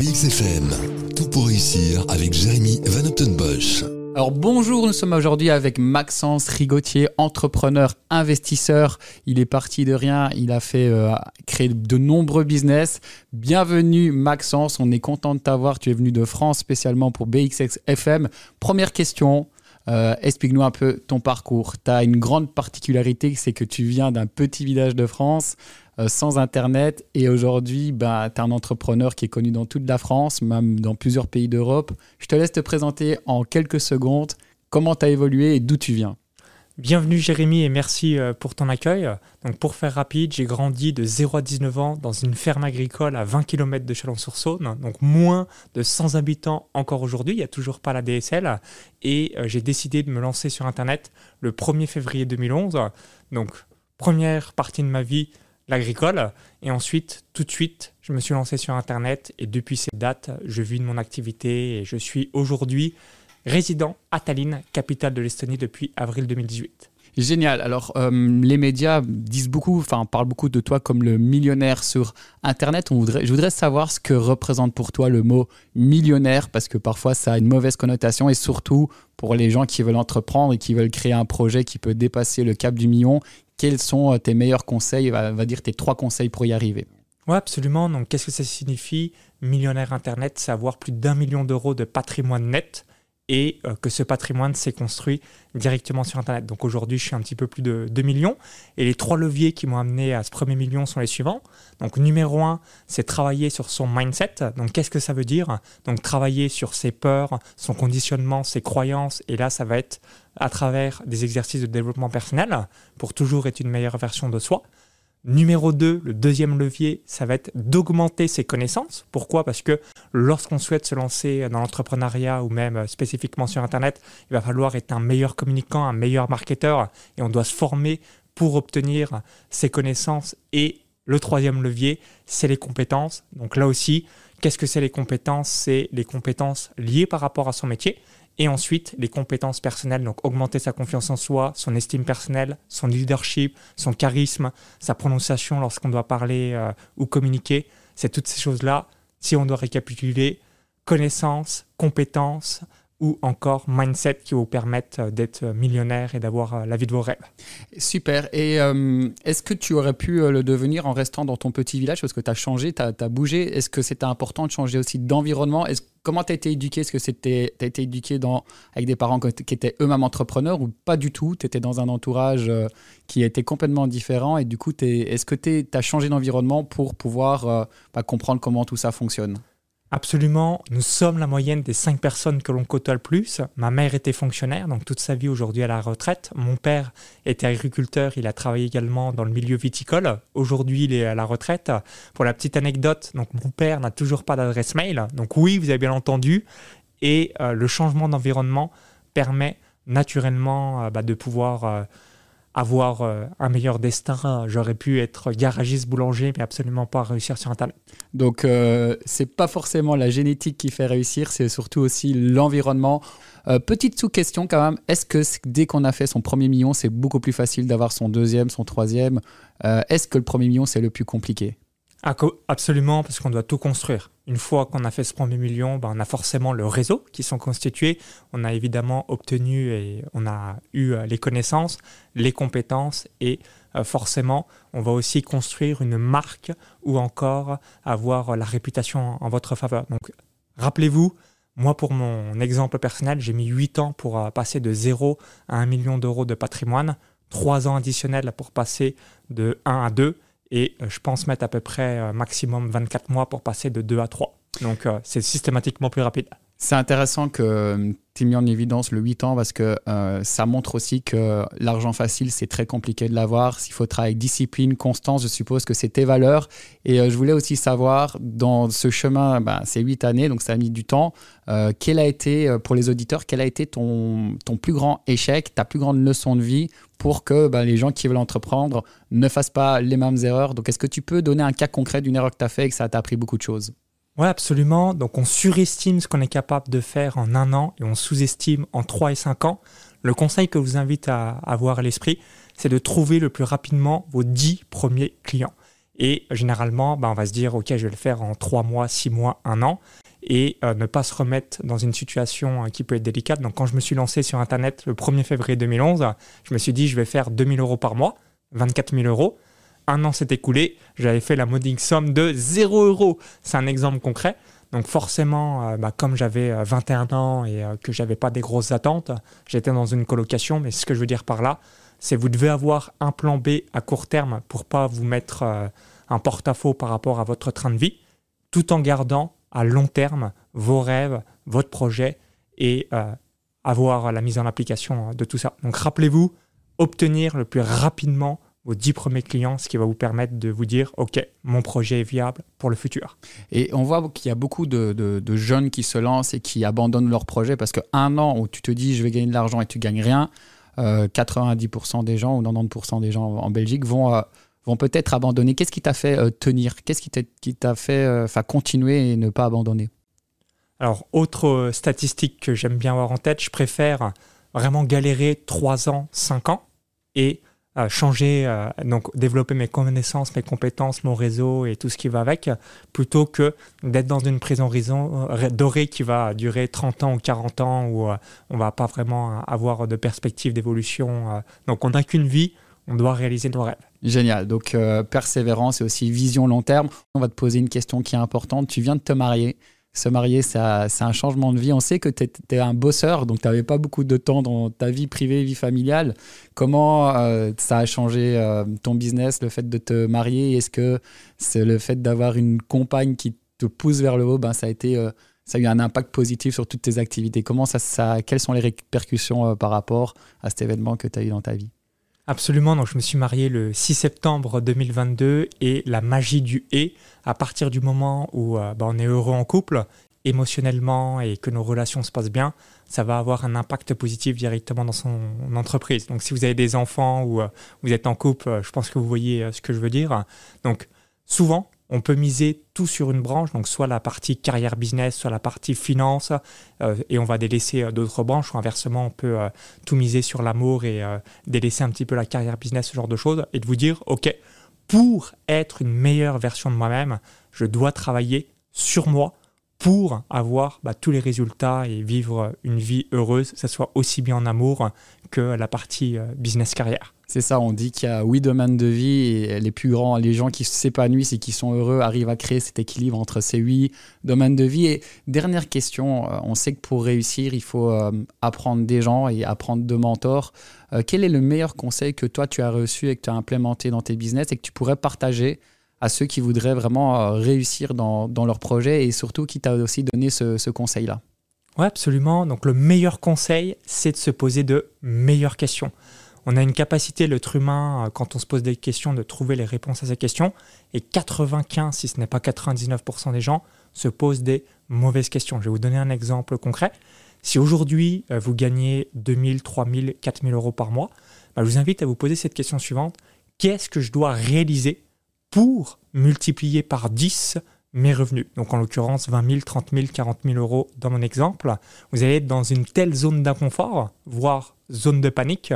BXFM, tout pour réussir avec Jérémy Van Bosch. Alors bonjour, nous sommes aujourd'hui avec Maxence Rigotier, entrepreneur, investisseur. Il est parti de rien, il a fait euh, créer de nombreux business. Bienvenue Maxence, on est content de t'avoir. Tu es venu de France spécialement pour BXFM. Première question, euh, explique-nous un peu ton parcours. Tu as une grande particularité, c'est que tu viens d'un petit village de France, euh, sans Internet, et aujourd'hui, bah, tu es un entrepreneur qui est connu dans toute la France, même dans plusieurs pays d'Europe. Je te laisse te présenter en quelques secondes comment tu as évolué et d'où tu viens? Bienvenue Jérémy et merci euh, pour ton accueil. Donc pour faire rapide, j'ai grandi de 0 à 19 ans dans une ferme agricole à 20 km de Chalon-sur-Saône, donc moins de 100 habitants encore aujourd'hui, il n'y a toujours pas la DSL, et euh, j'ai décidé de me lancer sur Internet le 1er février 2011. Donc première partie de ma vie, l'agricole, et ensuite tout de suite, je me suis lancé sur Internet, et depuis cette date, je vis de mon activité, et je suis aujourd'hui résident à Tallinn, capitale de l'Estonie depuis avril 2018. Génial. Alors, euh, les médias disent beaucoup, enfin, parlent beaucoup de toi comme le millionnaire sur Internet. On voudrait, je voudrais savoir ce que représente pour toi le mot millionnaire, parce que parfois ça a une mauvaise connotation, et surtout pour les gens qui veulent entreprendre et qui veulent créer un projet qui peut dépasser le cap du million. Quels sont euh, tes meilleurs conseils, on va dire tes trois conseils pour y arriver? Oui, absolument. Donc, qu'est-ce que ça signifie? Millionnaire Internet, c'est avoir plus d'un million d'euros de patrimoine net et euh, que ce patrimoine s'est construit directement sur Internet. Donc aujourd'hui, je suis un petit peu plus de 2 millions. Et les trois leviers qui m'ont amené à ce premier million sont les suivants. Donc numéro un, c'est travailler sur son mindset. Donc qu'est-ce que ça veut dire? Donc travailler sur ses peurs, son conditionnement, ses croyances. Et là, ça va être à travers des exercices de développement personnel pour toujours être une meilleure version de soi. Numéro 2, le deuxième levier, ça va être d'augmenter ses connaissances. Pourquoi? Parce que lorsqu'on souhaite se lancer dans l'entrepreneuriat ou même euh, spécifiquement sur Internet, il va falloir être un meilleur communicant, un meilleur marketeur et on doit se former pour obtenir ces connaissances. Et le troisième levier, c'est les compétences. Donc là aussi, qu'est-ce que c'est les compétences? C'est les compétences liées par rapport à son métier. Et ensuite, les compétences personnelles, donc augmenter sa confiance en soi, son estime personnelle, son leadership, son charisme, sa prononciation lorsqu'on doit parler euh, ou communiquer. C'est toutes ces choses-là, si on doit récapituler, connaissances, compétences, ou encore mindset qui vous permettent euh, d'être millionnaire et d'avoir euh, la vie de vos rêves. Super. Et est-ce que tu aurais pu le devenir en restant dans ton petit village? Parce que tu as changé, tu as, bougé. Est-ce que c'était important de changer aussi d'environnement? Comment tu as été éduqué? Est-ce que tu as été éduqué avec des parents qui étaient eux-mêmes entrepreneurs ou pas du tout? Tu étais dans un entourage euh, qui était complètement différent et du coup, est-ce que tu as changé d'environnement pour pouvoir euh, bah, comprendre comment tout ça fonctionne? Absolument. Nous sommes la moyenne des cinq personnes que l'on côtoie le plus. Ma mère était fonctionnaire, donc toute sa vie aujourd'hui à la retraite. Mon père était agriculteur, il a travaillé également dans le milieu viticole. Aujourd'hui, il est à la retraite. Pour la petite anecdote, donc mon père n'a toujours pas d'adresse mail. Donc oui, vous avez bien entendu. Et euh, le changement d'environnement permet naturellement euh, bah, de pouvoir... Euh, avoir euh, un meilleur destin. J'aurais pu être garagiste boulanger, mais absolument pas réussir sur un talent. Donc, euh, c'est pas forcément la génétique qui fait réussir, c'est surtout aussi l'environnement. Euh, petite sous-question quand même, est-ce que dès qu'on a fait son premier million, c'est beaucoup plus facile d'avoir son deuxième, son troisième? Est-ce que le premier million, c'est le plus compliqué? Absolument, parce qu'on doit tout construire. Une fois qu'on a fait ce premier million, ben, on a forcément le réseau qui sont constitués. On a évidemment obtenu et on a eu euh, les connaissances, les compétences et euh, forcément, on va aussi construire une marque ou encore avoir la réputation en votre faveur. Donc, rappelez-vous, moi, pour mon exemple personnel, j'ai mis 8 ans pour euh, passer de 0 à 1 million d'euros de patrimoine, 3 ans additionnels pour passer de 1 à 2 et euh, je pense mettre à peu près euh, maximum 24 mois pour passer de 2 à 3. Donc euh, c'est systématiquement plus rapide. C'est intéressant que tu aies mis en évidence le 8 ans parce que ça montre aussi que l'argent facile, c'est très compliqué de l'avoir. S'il faut travailler avec discipline, constance, je suppose que c'est tes valeurs. Et je voulais aussi savoir, dans ce chemin, ben, ces 8 années, donc ça a mis du temps, quel a été, pour les auditeurs, quel a été ton, ton plus grand échec, ta plus grande leçon de vie pour que ben, les gens qui veulent entreprendre ne fassent pas les mêmes erreurs? Donc, est-ce que tu peux donner un cas concret d'une erreur que tu as fait et que ça t'a appris beaucoup de choses? Oui, absolument. Donc, on surestime ce qu'on est capable de faire en un an et on sous-estime en trois et cinq ans. Le conseil que je vous invite à avoir à l'esprit, c'est de trouver le plus rapidement vos dix premiers clients. Et généralement, bah, on va se dire, OK, je vais le faire en trois mois, six mois, un an et euh, ne pas se remettre dans une situation euh, qui peut être délicate. Donc quand je me suis lancé sur Internet le 1er février 2011, je me suis dit je vais faire 2000 euros par mois, 24 000 euros. Un an s'est écoulé, j'avais fait la modique somme de 0 euros. C'est un exemple concret. Donc forcément, euh, bah, comme j'avais 21 ans et que j'avais pas des grosses attentes, j'étais dans une colocation. Mais ce que je veux dire par là, c'est vous devez avoir un plan B à court terme pour pas vous mettre un porte-à-faux par rapport à votre train de vie, tout en gardant à long terme vos rêves, votre projet et euh, avoir la mise en application de tout ça. Donc rappelez-vous, obtenir le plus rapidement vos 10 premiers clients, ce qui va vous permettre de vous dire, OK, mon projet est viable pour le futur. Et on voit qu'il y a beaucoup de, jeunes qui se lancent et qui abandonnent leur projet parce qu'un an où tu te dis, je vais gagner de l'argent et tu gagnes rien, 90% euh, des gens ou 90% des gens en Belgique vont... Euh, vont peut-être abandonner. Qu'est-ce qui t'a fait euh, tenir? Qu'est-ce qui t'a fait euh, continuer et ne pas abandonner? Alors, autre euh, statistique que j'aime bien avoir en tête, je préfère vraiment galérer 3 ans, 5 ans et changer, donc développer mes connaissances, mes compétences, mon réseau et tout ce qui va avec, plutôt que d'être dans une prison dorée qui va durer 30 ans ou 40 ans où on va pas vraiment avoir de perspective d'évolution. Donc on n'a qu'une vie, on doit réaliser nos rêves. Génial. Donc, euh, persévérance et aussi vision long terme. On va te poser une question qui est importante. Tu viens de te marier. Se marier, c'est un changement de vie. On sait que tu es, un bosseur, donc tu n'avais pas beaucoup de temps dans ta vie privée, vie familiale. Comment euh, ça a changé euh, ton business, le fait de te marier? Est-ce que c'est le fait d'avoir une compagne qui te pousse vers le haut? Ben, ça, a été, ça a eu un impact positif sur toutes tes activités Comment ça, ça, Quelles sont les répercussions par rapport à cet événement que tu as eu dans ta vie? Absolument, donc je me suis marié le 6 septembre 2022 et la magie du et, à partir du moment où euh, bah, on est heureux en couple, émotionnellement et que nos relations se passent bien, ça va avoir un impact positif directement dans son entreprise. Donc si vous avez des enfants ou euh, vous êtes en couple, euh, je pense que vous voyez ce que je veux dire. Donc souvent, on peut miser tout sur une branche, donc soit la partie carrière business, soit la partie finance, euh, et on va délaisser euh, d'autres branches, ou inversement, on peut euh, tout miser sur l'amour et délaisser un petit peu la carrière business, ce genre de choses, et de vous dire, OK, pour être une meilleure version de moi-même, je dois travailler sur moi pour avoir bah, tous les résultats et vivre une vie heureuse, que ce soit aussi bien en amour que la partie business carrière. C'est ça, on dit qu'il y a huit domaines de vie et les plus grands, les gens qui s'épanouissent et qui sont heureux arrivent à créer cet équilibre entre ces huit domaines de vie. Et dernière question, euh, on sait que pour réussir, il faut euh, apprendre des gens et apprendre de mentors. Euh, quel est le meilleur conseil que toi tu as reçu et que tu as implémenté dans tes business et que tu pourrais partager à ceux qui voudraient vraiment réussir dans, leur projet et surtout qui t'a aussi donné ce, ce conseil-là Oui, absolument. Donc le meilleur conseil, c'est de se poser de meilleures questions. On a une capacité, l'être humain, euh, quand on se pose des questions, de trouver les réponses à ces questions. Et 95, si ce n'est pas 99% des gens, se posent des mauvaises questions. Je vais vous donner un exemple concret. Si aujourd'hui, euh, vous gagnez 2000, 3000, 4000 euros par mois, bah, je vous invite à vous poser cette question suivante. Qu'est-ce que je dois réaliser pour multiplier par 10 mes revenus. Donc en l'occurrence 20 000, 30 000, 40 000 euros dans mon exemple. Vous allez être dans une telle zone d'inconfort, voire zone de panique,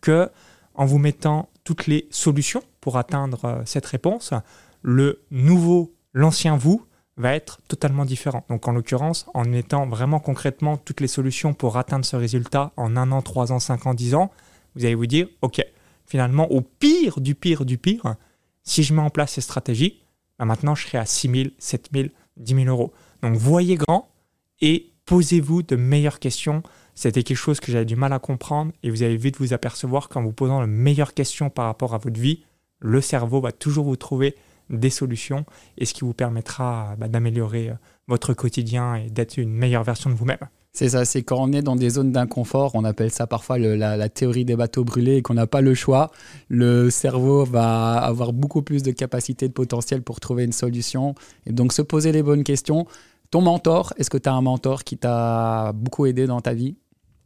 que en vous mettant toutes les solutions pour atteindre euh, cette réponse, le nouveau, l'ancien vous va être totalement différent. Donc en l'occurrence, en mettant vraiment concrètement toutes les solutions pour atteindre ce résultat en un an, trois ans, cinq ans, dix ans, vous allez vous dire, OK, finalement, au pire du pire du pire, si je mets en place ces stratégies, bah, maintenant je serai à 6 000, 7 000, 10 000 euros. Donc voyez grand et posez-vous de meilleures questions c'était quelque chose que j'avais du mal à comprendre et vous allez vite vous apercevoir qu'en vous posant la meilleure question par rapport à votre vie, le cerveau va toujours vous trouver des solutions et ce qui vous permettra bah, d'améliorer euh, votre quotidien et d'être une meilleure version de vous-même. C'est ça, c'est quand on est dans des zones d'inconfort, on appelle ça parfois la, théorie des bateaux brûlés et qu'on n'a pas le choix, le cerveau va avoir beaucoup plus de capacité, de potentiel pour trouver une solution. Et donc se poser les bonnes questions. Ton mentor, est-ce que tu as un mentor qui t'a beaucoup aidé dans ta vie?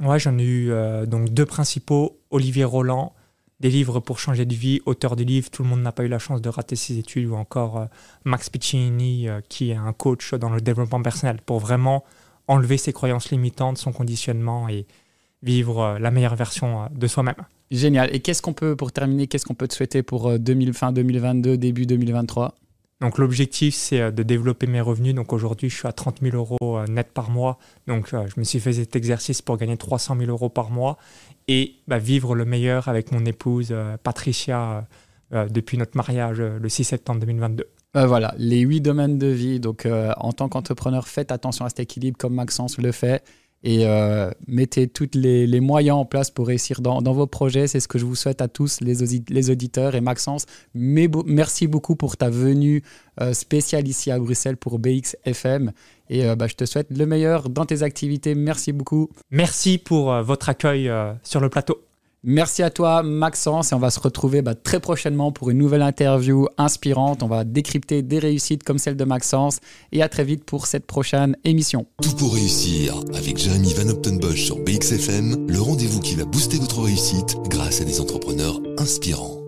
Ouais, j'en ai eu euh, donc deux principaux. Olivier Roland, des livres pour changer de vie, auteur des livres Tout le monde n'a pas eu la chance de rater ses études, ou encore euh, Max Piccini, euh, qui est un coach dans le développement personnel, pour vraiment enlever ses croyances limitantes, son conditionnement et vivre la meilleure version de soi-même. Génial. Et qu'est-ce qu'on peut, pour terminer, qu'est-ce qu'on peut te souhaiter pour 2000, fin 2022, début 2023 donc l'objectif, c'est euh, de développer mes revenus. Donc aujourd'hui, je suis à 30 000 euros euh, net par mois. Donc euh, je me suis fait cet exercice pour gagner 300 000 euros par mois et bah, vivre le meilleur avec mon épouse Patricia depuis notre mariage le 6 septembre 2022. Voilà, les huit domaines de vie. Donc en tant qu'entrepreneur, faites attention à cet équilibre comme Maxence le fait et euh, mettez tous les, moyens en place pour réussir dans, vos projets. C'est ce que je vous souhaite à tous, les, auditeurs. Et Maxence, merci beaucoup pour ta venue euh, spéciale ici à Bruxelles pour BXFM. Et euh, bah, je te souhaite le meilleur dans tes activités. Merci beaucoup. Merci pour votre accueil sur le plateau. Merci à toi, Maxence, et on va se retrouver bah, très prochainement pour une nouvelle interview inspirante. On va décrypter des réussites comme celle de Maxence, et à très vite pour cette prochaine émission. Tout pour réussir avec Jérémy Van Optenbosch sur BXFM, le rendez-vous qui va booster votre réussite grâce à des entrepreneurs inspirants.